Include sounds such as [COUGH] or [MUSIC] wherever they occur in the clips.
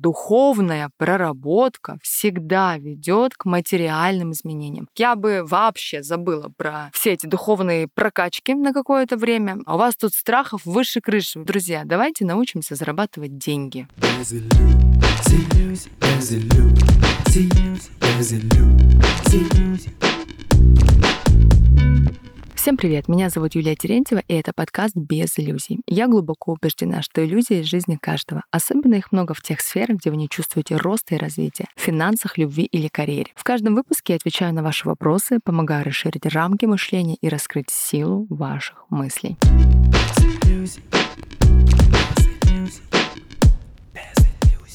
духовная проработка всегда ведет к материальным изменениям. Я бы вообще забыла про все эти духовные прокачки на какое-то время. А у вас тут страхов выше крыши. Друзья, давайте научимся зарабатывать деньги. Всем привет, меня зовут Юлия Терентьева, и это подкаст «Без иллюзий». Я глубоко убеждена, что иллюзии — жизни каждого. Особенно их много в тех сферах, где вы не чувствуете роста и развития — в финансах, любви или карьере. В каждом выпуске я отвечаю на ваши вопросы, помогаю расширить рамки мышления и раскрыть силу ваших мыслей.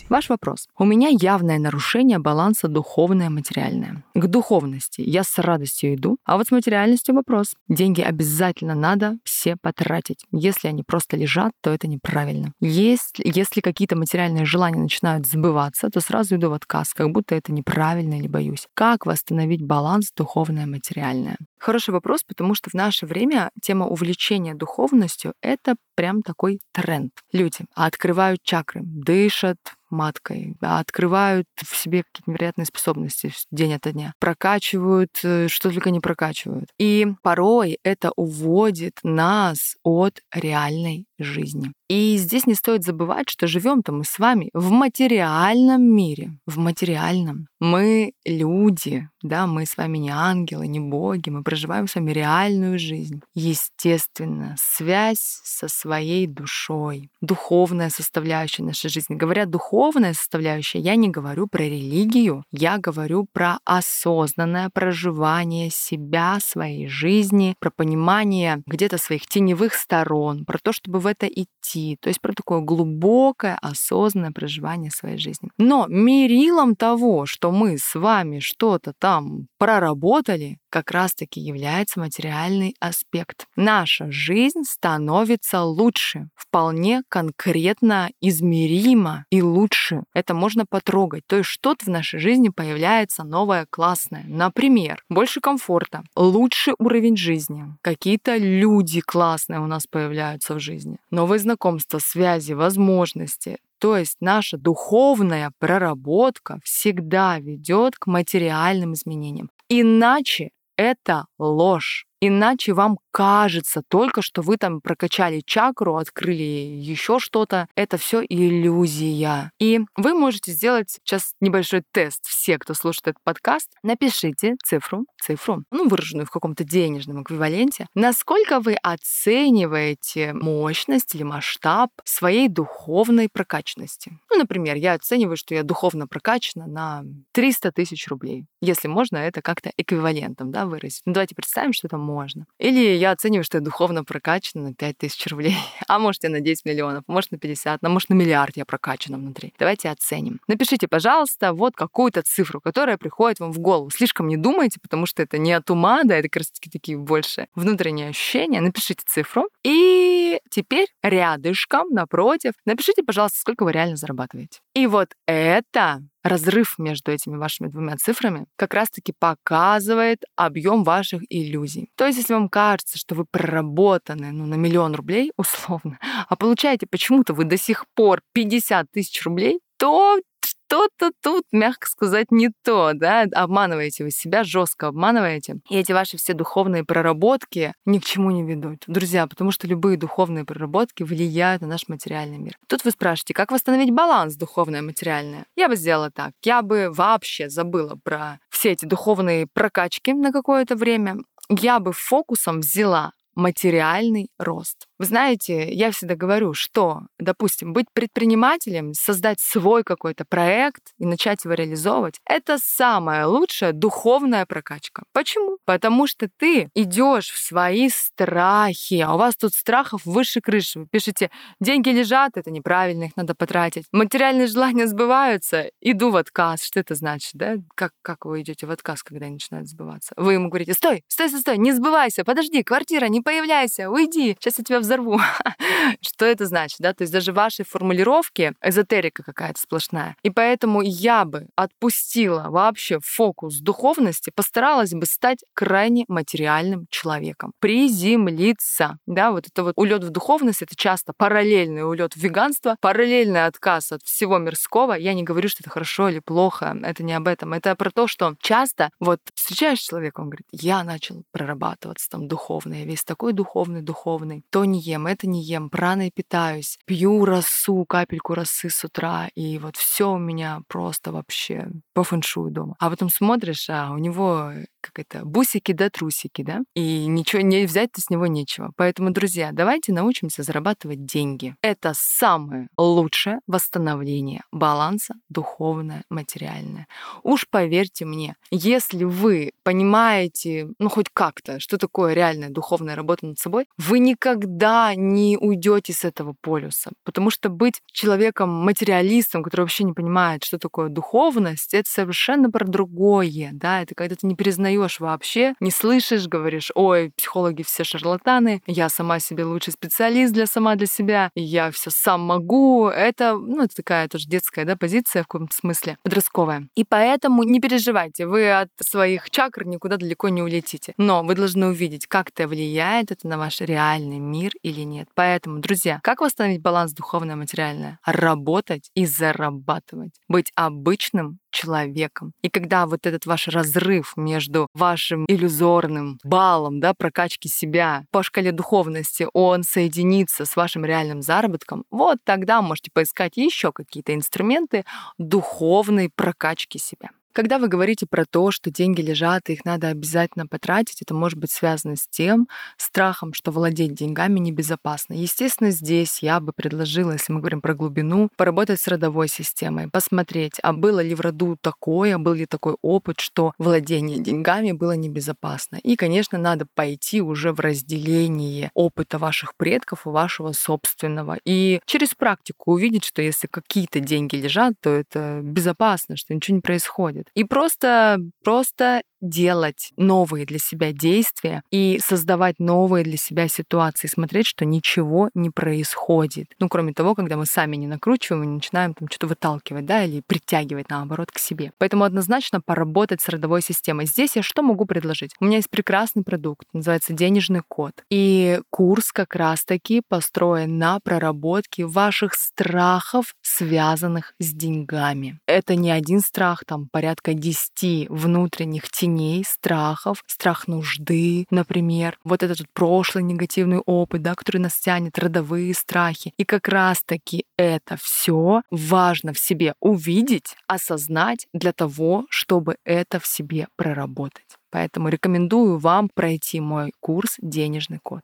Ваш вопрос. У меня явное нарушение баланса духовное-материальное. К духовности я с радостью иду, а вот с материальностью вопрос. Деньги обязательно надо все потратить. Если они просто лежат, то это неправильно. Если, если какие-то материальные желания начинают сбываться, то сразу иду в отказ, как будто это неправильно или боюсь. Как восстановить баланс духовное-материальное? Хороший вопрос, потому что в наше время тема увлечения духовностью — это прям такой тренд. Люди открывают чакры, дышат, маткой, открывают в себе какие-то невероятные способности день ото дня, прокачивают, э, что только не прокачивают. И порой это уводит нас от реальной жизни. И здесь не стоит забывать, что живем-то мы с вами в материальном мире. В материальном. Мы люди, да, мы с вами не ангелы, не боги, мы проживаем с вами реальную жизнь. Естественно, связь со своей душой, духовная составляющая нашей жизни. Говоря духовная составляющая, я не говорю про религию, я говорю про осознанное проживание себя, своей жизни, про понимание где-то своих теневых сторон, про то, чтобы в это идти. То есть про такое глубокое, осознанное проживание своей жизни. Но мерилом того, что мы с вами что-то там проработали, как раз-таки является материальный аспект. Наша жизнь становится лучше, вполне конкретно измеримо и лучше. Это можно потрогать. То есть что-то в нашей жизни появляется новое, классное. Например, больше комфорта, лучший уровень жизни, какие-то люди классные у нас появляются в жизни, новые знакомства, связи, возможности. То есть наша духовная проработка всегда ведет к материальным изменениям. Иначе это ложь. Иначе вам кажется только, что вы там прокачали чакру, открыли еще что-то. Это все иллюзия. И вы можете сделать сейчас небольшой тест. Все, кто слушает этот подкаст, напишите цифру, цифру, ну, выраженную в каком-то денежном эквиваленте, насколько вы оцениваете мощность или масштаб своей духовной прокачанности. Ну, например, я оцениваю, что я духовно прокачана на 300 тысяч рублей. Если можно это как-то эквивалентом да, выразить. Ну, давайте представим, что это можно. Или я оцениваю, что я духовно прокачана на 5000 рублей. [LAUGHS] А может, я на 10 миллионов, может, на 50, а может, на миллиард я прокачана внутри. Давайте оценим. Напишите, пожалуйста, вот какую-то цифру, которая приходит вам в голову. Слишком не думайте, потому что это не от ума, да, это как раз таки такие больше внутренние ощущения. Напишите цифру. И теперь рядышком, напротив, напишите, пожалуйста, сколько вы реально зарабатываете. И вот это разрыв между этими вашими двумя цифрами как раз-таки показывает объем ваших иллюзий. То есть, если вам кажется, что вы проработаны ну, на миллион рублей, [LAUGHS] условно, а получаете почему-то вы до сих пор 50 тысяч рублей, то что-то тут, мягко сказать, не то, да, обманываете вы себя, жестко обманываете. И эти ваши все духовные проработки ни к чему не ведут. Друзья, потому что любые духовные проработки влияют на наш материальный мир. Тут вы спрашиваете, как восстановить баланс духовное и материальное? Я бы сделала так. Я бы вообще забыла про все эти духовные прокачки на какое-то время. Я бы фокусом взяла материальный рост. Вы знаете, я всегда говорю, что, допустим, быть предпринимателем, создать свой какой-то проект и начать его реализовывать, это самая лучшая духовная прокачка. Почему? Потому что ты идешь в свои страхи, а у вас тут страхов выше крыши. Вы пишете, деньги лежат, это неправильно, их надо потратить. Материальные желания сбываются, иду в отказ. Что это значит, да? Как, как вы идете в отказ, когда они начинают сбываться? Вы ему говорите, стой, стой, стой, стой, не сбывайся, подожди, квартира, не появляйся, уйди, сейчас я тебя взорву. [LAUGHS] Что это значит, да? То есть даже ваши формулировки эзотерика какая-то сплошная. И поэтому я бы отпустила вообще фокус духовности, постаралась бы стать крайне материальным человеком. Приземлиться, да, вот это вот улет в духовность, это часто параллельный улет в веганство, параллельный отказ от всего мирского. Я не говорю, что это хорошо или плохо, это не об этом. Это про то, что часто вот встречаешь человека, он говорит, я начал прорабатываться там духовно, я весь такой духовный, духовный. То не ем, это не ем, праной питаюсь, пью росу, капельку росы с утра, и вот все у меня просто вообще по фэншую дома. А потом смотришь, а у него как это, бусики да трусики, да? И ничего не взять-то с него нечего. Поэтому, друзья, давайте научимся зарабатывать деньги. Это самое лучшее восстановление баланса духовное, материальное. Уж поверьте мне, если вы понимаете, ну хоть как-то, что такое реальная духовная работа над собой, вы никогда не уйдете с этого полюса. Потому что быть человеком-материалистом, который вообще не понимает, что такое духовность, это совершенно про другое. Да? Это когда ты не признаешь узнаешь вообще, не слышишь, говоришь, ой, психологи все шарлатаны, я сама себе лучший специалист для сама для себя, я все сам могу. Это, ну, это такая тоже детская, да, позиция в каком-то смысле, подростковая. И поэтому не переживайте, вы от своих чакр никуда далеко не улетите. Но вы должны увидеть, как это влияет это на ваш реальный мир или нет. Поэтому, друзья, как восстановить баланс духовное и материальное? Работать и зарабатывать. Быть обычным человеком. И когда вот этот ваш разрыв между вашим иллюзорным баллом да, прокачки себя по шкале духовности, он соединится с вашим реальным заработком, вот тогда можете поискать еще какие-то инструменты духовной прокачки себя. Когда вы говорите про то, что деньги лежат, и их надо обязательно потратить, это может быть связано с тем страхом, что владеть деньгами небезопасно. Естественно, здесь я бы предложила, если мы говорим про глубину, поработать с родовой системой, посмотреть, а было ли в роду такое, был ли такой опыт, что владение деньгами было небезопасно. И, конечно, надо пойти уже в разделение опыта ваших предков и вашего собственного. И через практику увидеть, что если какие-то деньги лежат, то это безопасно, что ничего не происходит происходит. И просто, просто делать новые для себя действия и создавать новые для себя ситуации, смотреть, что ничего не происходит. Ну, кроме того, когда мы сами не накручиваем и начинаем там что-то выталкивать, да, или притягивать, наоборот, к себе. Поэтому однозначно поработать с родовой системой. Здесь я что могу предложить? У меня есть прекрасный продукт, называется «Денежный код». И курс как раз-таки построен на проработке ваших страхов, связанных с деньгами. Это не один страх, там порядка 10 внутренних теней, страхов, страх нужды, например, вот этот вот прошлый негативный опыт, да, который нас тянет, родовые страхи. И как раз-таки это все важно в себе увидеть, осознать для того, чтобы это в себе проработать. Поэтому рекомендую вам пройти мой курс «Денежный код».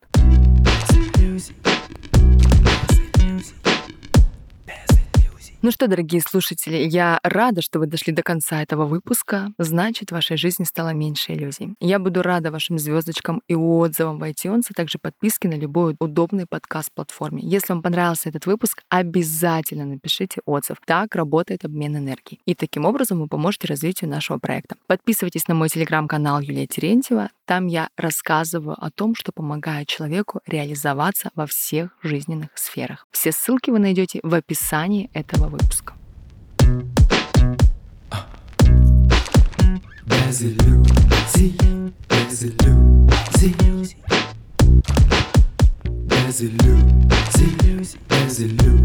Ну что, дорогие слушатели, я рада, что вы дошли до конца этого выпуска. Значит, в вашей жизни стало меньше иллюзий. Я буду рада вашим звездочкам и отзывам в iTunes, а также подписке на любой удобный подкаст-платформе. Если вам понравился этот выпуск, обязательно напишите отзыв. Так работает обмен энергией. И таким образом вы поможете развитию нашего проекта. Подписывайтесь на мой телеграм-канал Юлия Терентьева. Там я рассказываю о том, что помогает человеку реализоваться во всех жизненных сферах. Все ссылки вы найдете в описании этого выпуска. Без иллюзий, без иллюзий, без иллюзий, без иллюзий.